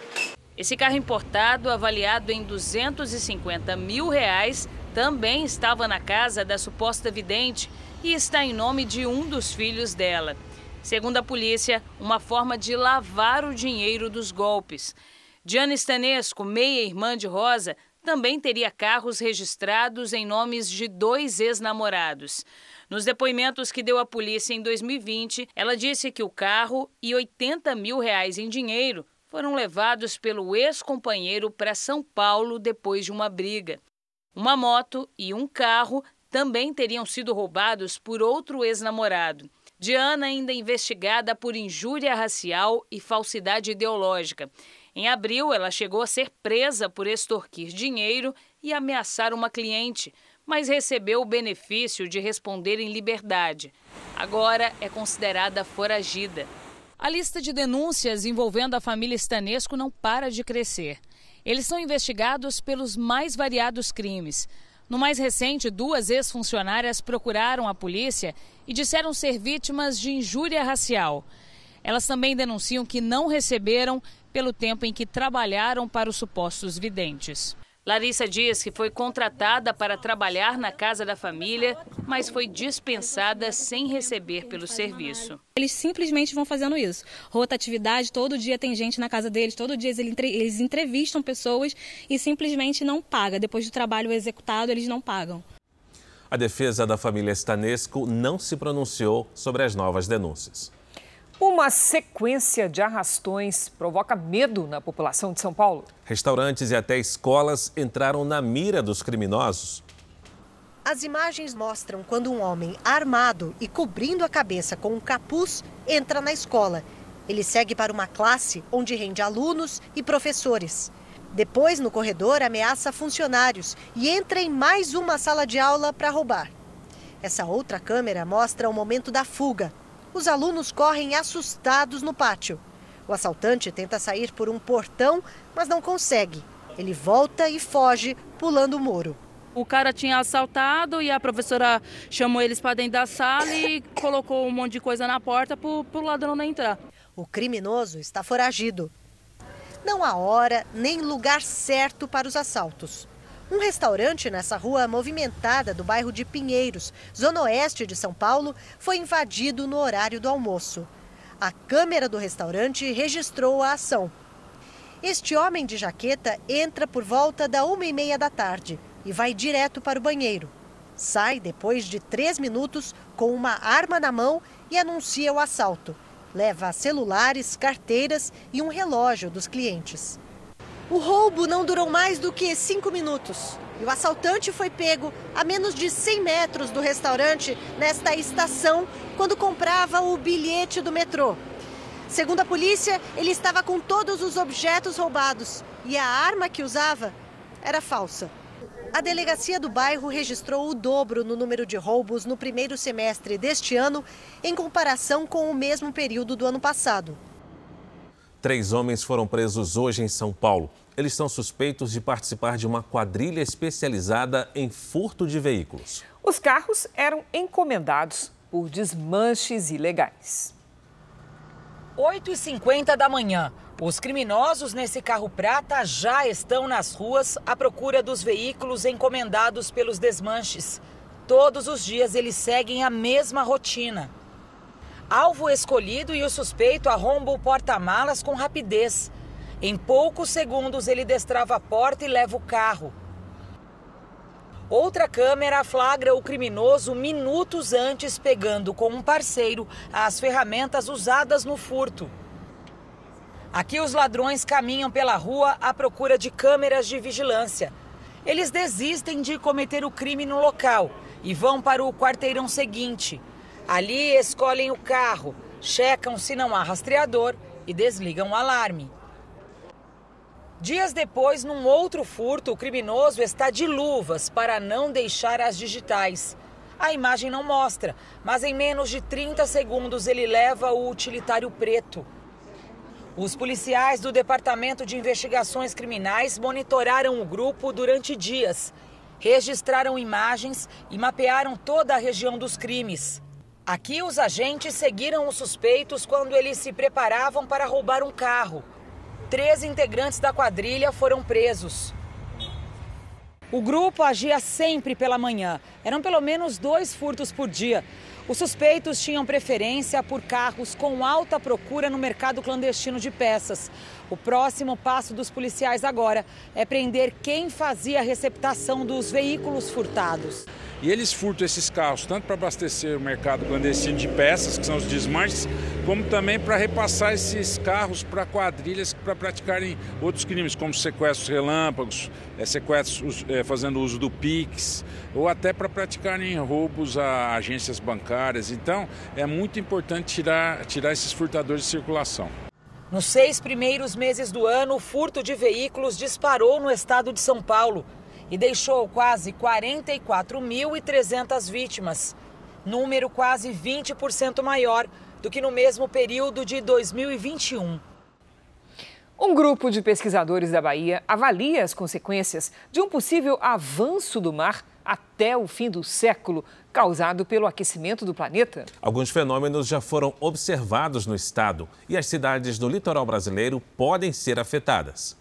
Esse carro importado, avaliado em 250 mil reais, também estava na casa da suposta vidente e está em nome de um dos filhos dela. Segundo a polícia, uma forma de lavar o dinheiro dos golpes. Diana Stanesco, meia-irmã de Rosa, também teria carros registrados em nomes de dois ex-namorados. Nos depoimentos que deu à polícia em 2020, ela disse que o carro e 80 mil reais em dinheiro foram levados pelo ex-companheiro para São Paulo depois de uma briga. Uma moto e um carro também teriam sido roubados por outro ex-namorado. Diana ainda é investigada por injúria racial e falsidade ideológica. Em abril, ela chegou a ser presa por extorquir dinheiro e ameaçar uma cliente, mas recebeu o benefício de responder em liberdade. Agora é considerada foragida. A lista de denúncias envolvendo a família Stanesco não para de crescer. Eles são investigados pelos mais variados crimes. No mais recente, duas ex-funcionárias procuraram a polícia e disseram ser vítimas de injúria racial. Elas também denunciam que não receberam pelo tempo em que trabalharam para os supostos videntes. Larissa diz que foi contratada para trabalhar na casa da família, mas foi dispensada sem receber pelo serviço. Eles simplesmente vão fazendo isso. Rotatividade, todo dia tem gente na casa deles, todo dia eles entrevistam pessoas e simplesmente não pagam. Depois do trabalho executado, eles não pagam. A defesa da família Stanesco não se pronunciou sobre as novas denúncias. Uma sequência de arrastões provoca medo na população de São Paulo. Restaurantes e até escolas entraram na mira dos criminosos. As imagens mostram quando um homem armado e cobrindo a cabeça com um capuz entra na escola. Ele segue para uma classe onde rende alunos e professores. Depois, no corredor, ameaça funcionários e entra em mais uma sala de aula para roubar. Essa outra câmera mostra o momento da fuga, os alunos correm assustados no pátio. O assaltante tenta sair por um portão, mas não consegue. Ele volta e foge, pulando o muro. O cara tinha assaltado e a professora chamou eles para dentro da sala e colocou um monte de coisa na porta para o ladrão não entrar. O criminoso está foragido. Não há hora nem lugar certo para os assaltos. Um restaurante nessa rua movimentada do bairro de Pinheiros, zona oeste de São Paulo, foi invadido no horário do almoço. A câmera do restaurante registrou a ação. Este homem de jaqueta entra por volta da uma e meia da tarde e vai direto para o banheiro. Sai depois de três minutos com uma arma na mão e anuncia o assalto. Leva celulares, carteiras e um relógio dos clientes. O roubo não durou mais do que cinco minutos. E o assaltante foi pego a menos de 100 metros do restaurante, nesta estação, quando comprava o bilhete do metrô. Segundo a polícia, ele estava com todos os objetos roubados e a arma que usava era falsa. A delegacia do bairro registrou o dobro no número de roubos no primeiro semestre deste ano, em comparação com o mesmo período do ano passado. Três homens foram presos hoje em São Paulo. Eles são suspeitos de participar de uma quadrilha especializada em furto de veículos. Os carros eram encomendados por desmanches ilegais. 8h50 da manhã. Os criminosos nesse carro prata já estão nas ruas à procura dos veículos encomendados pelos desmanches. Todos os dias eles seguem a mesma rotina. Alvo escolhido e o suspeito arromba o porta-malas com rapidez. Em poucos segundos ele destrava a porta e leva o carro. Outra câmera flagra o criminoso minutos antes pegando com um parceiro as ferramentas usadas no furto. Aqui os ladrões caminham pela rua à procura de câmeras de vigilância. Eles desistem de cometer o crime no local e vão para o quarteirão seguinte. Ali escolhem o carro, checam se não há rastreador e desligam o alarme. Dias depois, num outro furto, o criminoso está de luvas para não deixar as digitais. A imagem não mostra, mas em menos de 30 segundos ele leva o utilitário preto. Os policiais do Departamento de Investigações Criminais monitoraram o grupo durante dias. Registraram imagens e mapearam toda a região dos crimes. Aqui, os agentes seguiram os suspeitos quando eles se preparavam para roubar um carro. Três integrantes da quadrilha foram presos. O grupo agia sempre pela manhã. Eram pelo menos dois furtos por dia. Os suspeitos tinham preferência por carros com alta procura no mercado clandestino de peças. O próximo passo dos policiais agora é prender quem fazia a receptação dos veículos furtados. E eles furtam esses carros tanto para abastecer o mercado clandestino de peças, que são os desmanches, como também para repassar esses carros para quadrilhas para praticarem outros crimes, como sequestros relâmpagos, é, sequestros é, fazendo uso do PIX, ou até para praticarem roubos a agências bancárias. Então, é muito importante tirar, tirar esses furtadores de circulação. Nos seis primeiros meses do ano, o furto de veículos disparou no estado de São Paulo e deixou quase 44.300 vítimas, número quase 20% maior do que no mesmo período de 2021. Um grupo de pesquisadores da Bahia avalia as consequências de um possível avanço do mar até o fim do século, causado pelo aquecimento do planeta. Alguns fenômenos já foram observados no estado e as cidades do litoral brasileiro podem ser afetadas.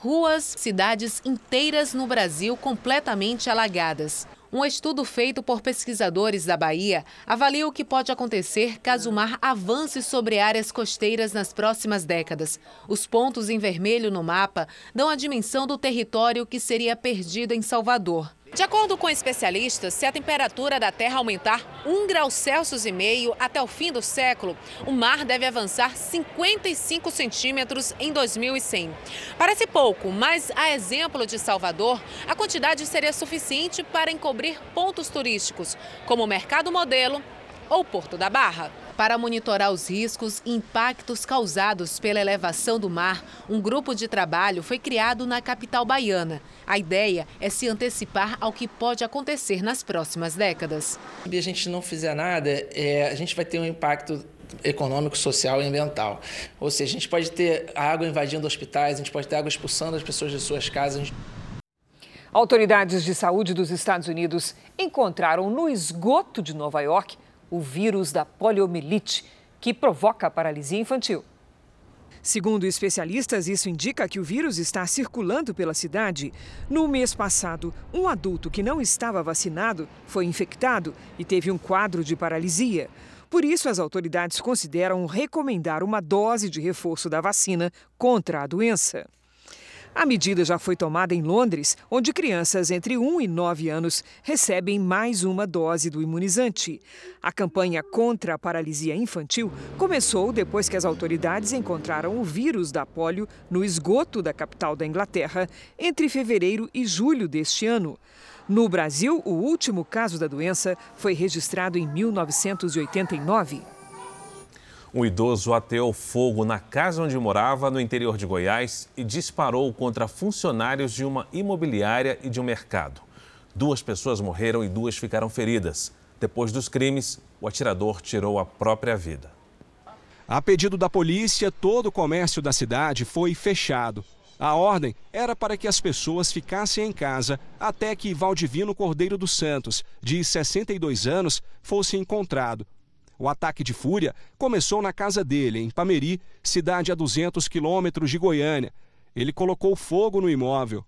Ruas, cidades inteiras no Brasil completamente alagadas. Um estudo feito por pesquisadores da Bahia avalia o que pode acontecer caso o mar avance sobre áreas costeiras nas próximas décadas. Os pontos em vermelho no mapa dão a dimensão do território que seria perdido em Salvador. De acordo com especialistas, se a temperatura da Terra aumentar 1 grau Celsius e meio até o fim do século, o mar deve avançar 55 centímetros em 2100. Parece pouco, mas a exemplo de Salvador, a quantidade seria suficiente para encobrir pontos turísticos, como o Mercado Modelo ou Porto da Barra. Para monitorar os riscos e impactos causados pela elevação do mar, um grupo de trabalho foi criado na capital baiana. A ideia é se antecipar ao que pode acontecer nas próximas décadas. Se a gente não fizer nada, é, a gente vai ter um impacto econômico, social e ambiental. Ou seja, a gente pode ter água invadindo hospitais, a gente pode ter água expulsando as pessoas de suas casas. Autoridades de saúde dos Estados Unidos encontraram no esgoto de Nova York o vírus da poliomielite, que provoca paralisia infantil. Segundo especialistas, isso indica que o vírus está circulando pela cidade. No mês passado, um adulto que não estava vacinado foi infectado e teve um quadro de paralisia. Por isso, as autoridades consideram recomendar uma dose de reforço da vacina contra a doença. A medida já foi tomada em Londres, onde crianças entre 1 e 9 anos recebem mais uma dose do imunizante. A campanha contra a paralisia infantil começou depois que as autoridades encontraram o vírus da polio no esgoto da capital da Inglaterra entre fevereiro e julho deste ano. No Brasil, o último caso da doença foi registrado em 1989. Um idoso ateou fogo na casa onde morava, no interior de Goiás, e disparou contra funcionários de uma imobiliária e de um mercado. Duas pessoas morreram e duas ficaram feridas. Depois dos crimes, o atirador tirou a própria vida. A pedido da polícia, todo o comércio da cidade foi fechado. A ordem era para que as pessoas ficassem em casa até que Valdivino Cordeiro dos Santos, de 62 anos, fosse encontrado. O ataque de fúria começou na casa dele, em Pameri, cidade a 200 quilômetros de Goiânia. Ele colocou fogo no imóvel.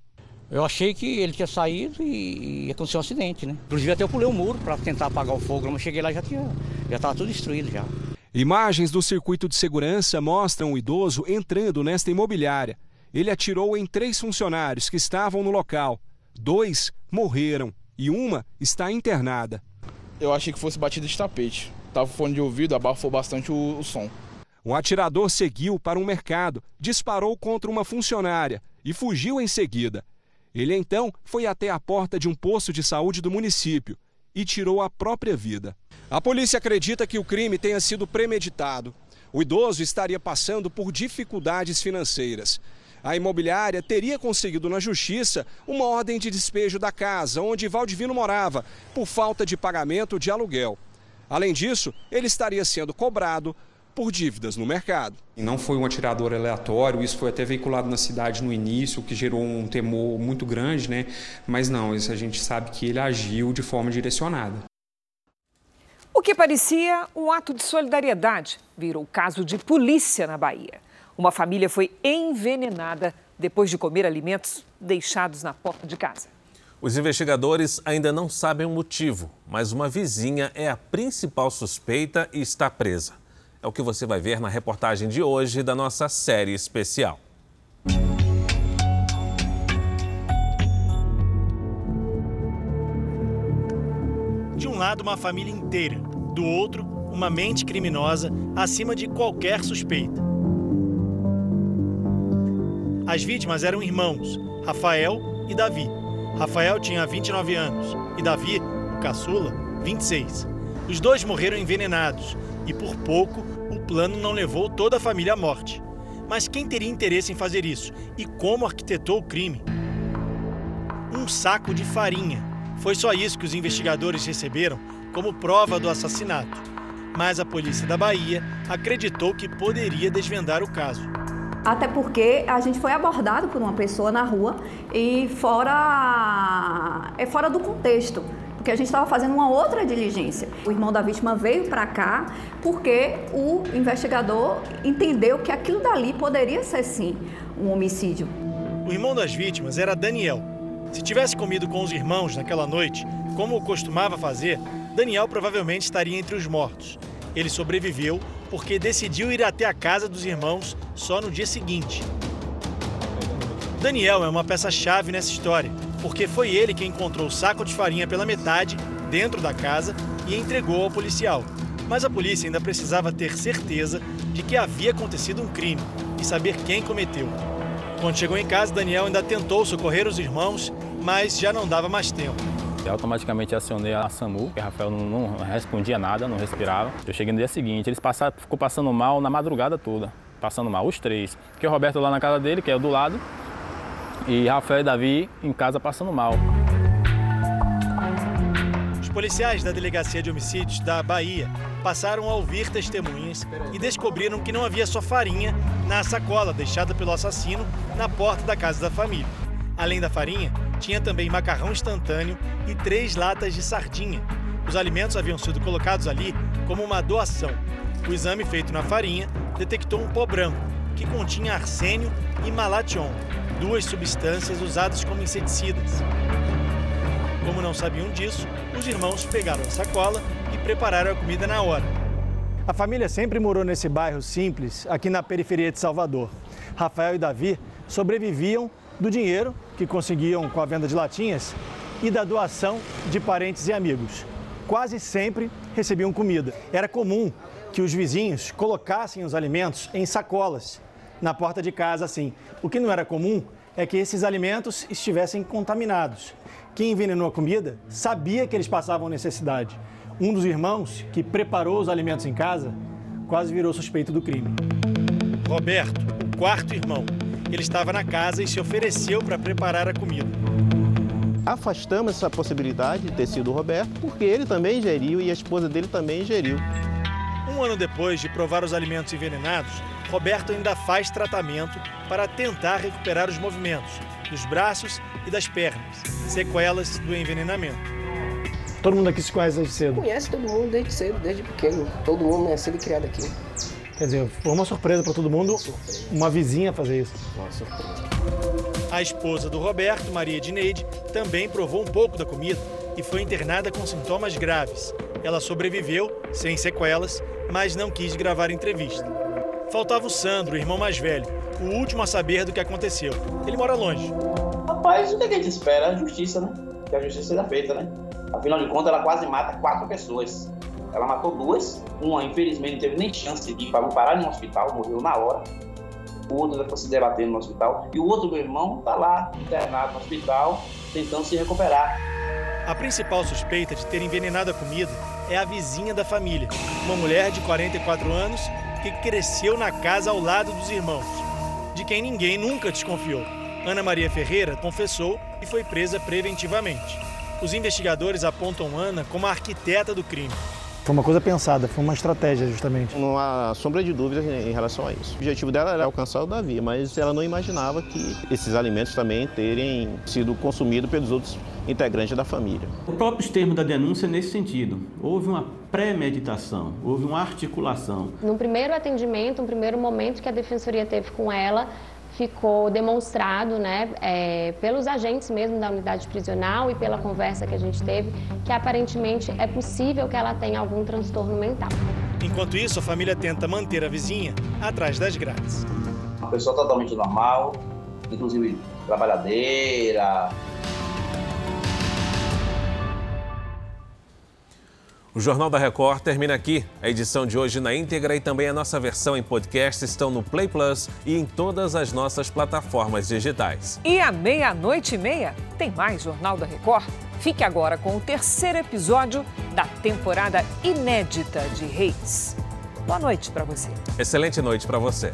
Eu achei que ele tinha saído e, aconteceu um acidente, né? Inclusive até eu pulei o muro para tentar apagar o fogo, mas cheguei lá já tinha, já estava tudo destruído já. Imagens do circuito de segurança mostram o idoso entrando nesta imobiliária. Ele atirou em três funcionários que estavam no local. Dois morreram e uma está internada. Eu achei que fosse batida de tapete estava fone de ouvido, abafou bastante o, o som. O atirador seguiu para um mercado, disparou contra uma funcionária e fugiu em seguida. Ele então foi até a porta de um posto de saúde do município e tirou a própria vida. A polícia acredita que o crime tenha sido premeditado. O idoso estaria passando por dificuldades financeiras. A imobiliária teria conseguido na justiça uma ordem de despejo da casa onde Valdivino morava, por falta de pagamento de aluguel. Além disso, ele estaria sendo cobrado por dívidas no mercado. Não foi um atirador aleatório, isso foi até veiculado na cidade no início, o que gerou um temor muito grande, né? Mas não, isso a gente sabe que ele agiu de forma direcionada. O que parecia um ato de solidariedade virou caso de polícia na Bahia. Uma família foi envenenada depois de comer alimentos deixados na porta de casa. Os investigadores ainda não sabem o motivo, mas uma vizinha é a principal suspeita e está presa. É o que você vai ver na reportagem de hoje da nossa série especial. De um lado, uma família inteira, do outro, uma mente criminosa acima de qualquer suspeita. As vítimas eram irmãos, Rafael e Davi. Rafael tinha 29 anos e Davi, o caçula, 26. Os dois morreram envenenados e por pouco o plano não levou toda a família à morte. Mas quem teria interesse em fazer isso e como arquitetou o crime? Um saco de farinha. Foi só isso que os investigadores receberam como prova do assassinato. Mas a polícia da Bahia acreditou que poderia desvendar o caso até porque a gente foi abordado por uma pessoa na rua e fora é fora do contexto, porque a gente estava fazendo uma outra diligência. O irmão da vítima veio para cá porque o investigador entendeu que aquilo dali poderia ser sim um homicídio. O irmão das vítimas era Daniel. Se tivesse comido com os irmãos naquela noite, como costumava fazer, Daniel provavelmente estaria entre os mortos. Ele sobreviveu porque decidiu ir até a casa dos irmãos só no dia seguinte. Daniel é uma peça-chave nessa história, porque foi ele quem encontrou o saco de farinha pela metade dentro da casa e entregou ao policial. Mas a polícia ainda precisava ter certeza de que havia acontecido um crime e saber quem cometeu. Quando chegou em casa, Daniel ainda tentou socorrer os irmãos, mas já não dava mais tempo. Eu automaticamente acionei a SAMU, porque Rafael não, não, respondia nada, não respirava. Eu cheguei no dia seguinte, eles passaram, ficou passando mal na madrugada toda, passando mal, os três. Porque o Roberto lá na casa dele, que é o do lado, e Rafael e Davi em casa passando mal. Os policiais da Delegacia de Homicídios da Bahia passaram a ouvir testemunhas e descobriram que não havia só farinha na sacola deixada pelo assassino na porta da casa da família. Além da farinha, tinha também macarrão instantâneo e três latas de sardinha. Os alimentos haviam sido colocados ali como uma doação. O exame feito na farinha detectou um pó branco, que continha arsênio e malation, duas substâncias usadas como inseticidas. Como não sabiam disso, os irmãos pegaram a sacola e prepararam a comida na hora. A família sempre morou nesse bairro simples, aqui na periferia de Salvador. Rafael e Davi sobreviviam do dinheiro que conseguiam com a venda de latinhas e da doação de parentes e amigos. Quase sempre recebiam comida. Era comum que os vizinhos colocassem os alimentos em sacolas na porta de casa assim. O que não era comum é que esses alimentos estivessem contaminados. Quem envenenou a comida sabia que eles passavam necessidade. Um dos irmãos que preparou os alimentos em casa quase virou suspeito do crime. Roberto, o quarto irmão, ele estava na casa e se ofereceu para preparar a comida. Afastamos essa possibilidade de ter sido o Roberto, porque ele também ingeriu e a esposa dele também ingeriu. Um ano depois de provar os alimentos envenenados, Roberto ainda faz tratamento para tentar recuperar os movimentos dos braços e das pernas, sequelas do envenenamento. Todo mundo aqui se conhece desde cedo? Conhece todo mundo desde cedo, desde pequeno. Todo mundo nascido e criado aqui. Quer dizer, foi uma surpresa para todo mundo, uma vizinha fazer isso. Uma surpresa. A esposa do Roberto, Maria Dineide, também provou um pouco da comida e foi internada com sintomas graves. Ela sobreviveu, sem sequelas, mas não quis gravar entrevista. Faltava o Sandro, o irmão mais velho, o último a saber do que aconteceu. Ele mora longe. Rapaz, o que a gente espera? A justiça, né? Que a justiça seja feita, né? Afinal de contas, ela quase mata quatro pessoas. Ela matou duas. Uma, infelizmente, não teve nem chance de ir para parar no hospital, morreu na hora. O outro ficou se debatendo no hospital. E o outro, meu irmão, está lá, internado no hospital, tentando se recuperar. A principal suspeita de ter envenenado a comida é a vizinha da família, uma mulher de 44 anos que cresceu na casa ao lado dos irmãos, de quem ninguém nunca desconfiou. Ana Maria Ferreira confessou e foi presa preventivamente. Os investigadores apontam Ana como a arquiteta do crime. Foi uma coisa pensada, foi uma estratégia, justamente. Não há sombra de dúvidas em relação a isso. O objetivo dela era alcançar o Davi, mas ela não imaginava que esses alimentos também terem sido consumidos pelos outros integrantes da família. O próprio termo da denúncia é nesse sentido. Houve uma premeditação, houve uma articulação. No primeiro atendimento, no primeiro momento que a defensoria teve com ela, ficou demonstrado, né, é, pelos agentes mesmo da unidade prisional e pela conversa que a gente teve, que aparentemente é possível que ela tenha algum transtorno mental. Enquanto isso, a família tenta manter a vizinha atrás das grades. Uma pessoa totalmente normal, inclusive trabalhadeira, O Jornal da Record termina aqui. A edição de hoje na íntegra e também a nossa versão em podcast estão no Play Plus e em todas as nossas plataformas digitais. E à meia-noite e meia tem mais Jornal da Record. Fique agora com o terceiro episódio da temporada inédita de Reis. Boa noite para você. Excelente noite para você.